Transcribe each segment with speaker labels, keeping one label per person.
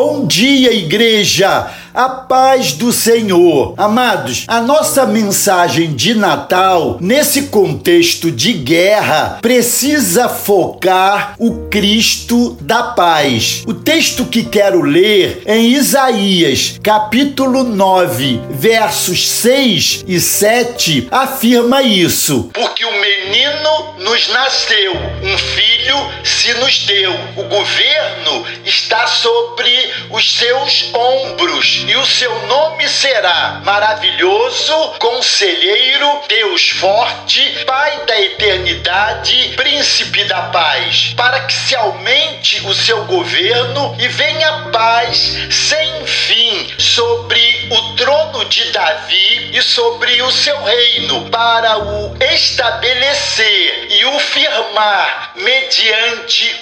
Speaker 1: Bom dia, igreja! A paz do Senhor. Amados, a nossa mensagem de Natal, nesse contexto de guerra, precisa focar o Cristo da paz. O texto que quero ler é em Isaías, capítulo 9, versos 6 e 7, afirma isso.
Speaker 2: Porque o menino nos nasceu, um filho se nos deu. O governo está sobre os seus ombros e o seu nome será maravilhoso, conselheiro, Deus forte, Pai da eternidade, príncipe da paz, para que se aumente o seu governo e venha paz sem fim sobre o trono de Davi e sobre o seu reino, para o estabelecer e o firmar mediante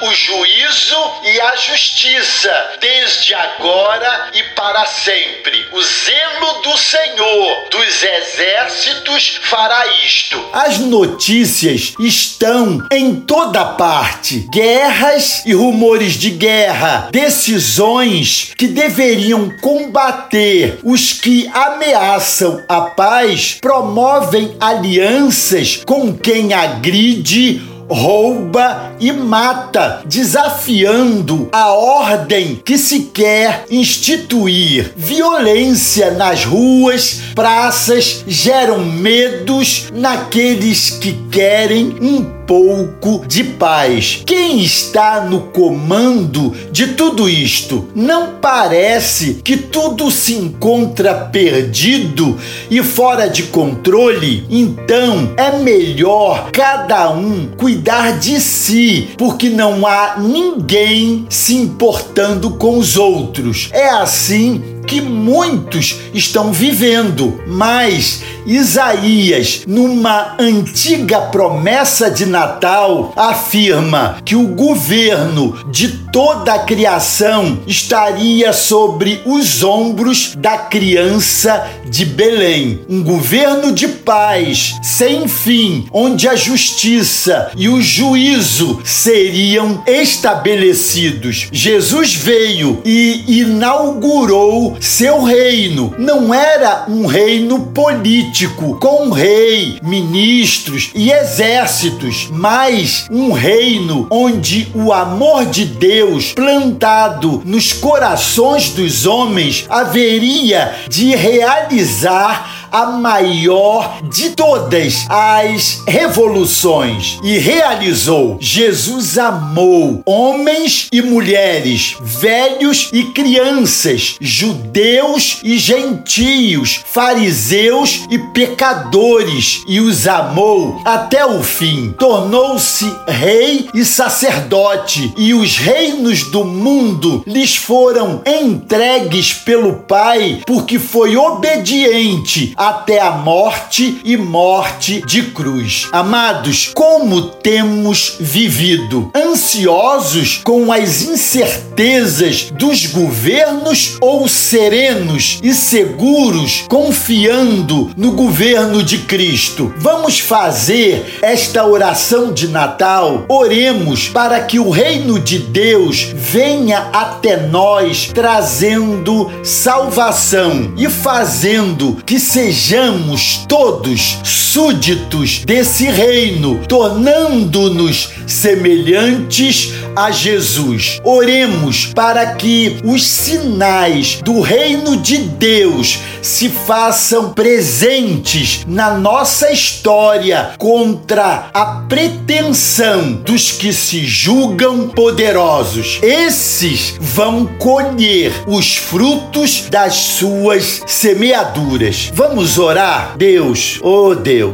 Speaker 2: o juízo e a justiça, desde agora e para sempre. O zelo do Senhor dos exércitos fará isto.
Speaker 1: As notícias estão em toda parte: guerras e rumores de guerra, decisões que deveriam combater os que ameaçam a paz, promovem alianças com quem agride rouba e mata, desafiando a ordem que se quer instituir. Violência nas ruas, praças geram medos naqueles que querem um pouco de paz. Quem está no comando de tudo isto? Não parece que tudo se encontra perdido e fora de controle? Então é melhor cada um cuidar de si, porque não há ninguém se importando com os outros. É assim que muitos estão vivendo. Mas Isaías, numa antiga promessa de Natal, afirma que o governo de toda a criação estaria sobre os ombros da criança de Belém. Um governo de paz, sem fim, onde a justiça e o juízo seriam estabelecidos. Jesus veio e inaugurou seu reino não era um reino político, com rei, ministros e exércitos, mas um reino onde o amor de Deus plantado nos corações dos homens haveria de realizar a maior de todas as revoluções e realizou. Jesus amou homens e mulheres, velhos e crianças, judeus e gentios, fariseus e pecadores, e os amou até o fim. Tornou-se rei e sacerdote, e os reinos do mundo lhes foram entregues pelo Pai, porque foi obediente até a morte e morte de cruz. Amados, como temos vivido? Ansiosos com as incertezas dos governos ou serenos e seguros confiando no governo de Cristo? Vamos fazer esta oração de Natal. Oremos para que o reino de Deus venha até nós trazendo salvação e fazendo que seja sejamos todos súditos desse reino, tornando-nos semelhantes a Jesus. Oremos para que os sinais do reino de Deus se façam presentes na nossa história contra a pretensão dos que se julgam poderosos. Esses vão colher os frutos das suas semeaduras. Vamos orar? Deus, oh Deus,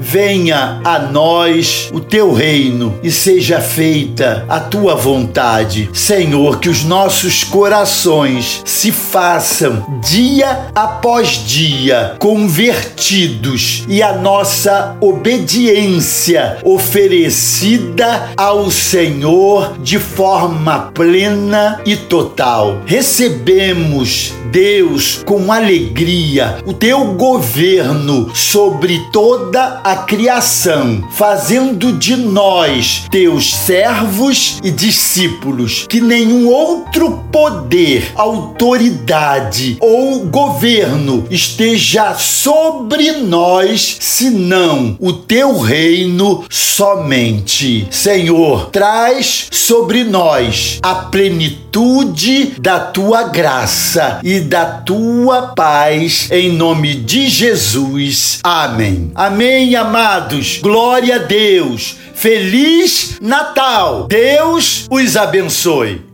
Speaker 1: venha a nós o teu reino e seja feita a tua vontade. Senhor, que os nossos corações se façam dia após dia convertidos e a nossa obediência oferecida ao Senhor de forma plena e total. Recebemos, Deus, com alegria o teu governo sobre toda a criação, fazendo de nós teus servos e discípulos, que nenhum outro poder, autoridade ou governo esteja sobre nós, senão o teu reino somente. Senhor, traz sobre nós a plenitude da tua graça e da tua paz, em nome de Jesus. Amém. Amém, amados. Glória a Deus. Feliz Natal. Deus os abençoe.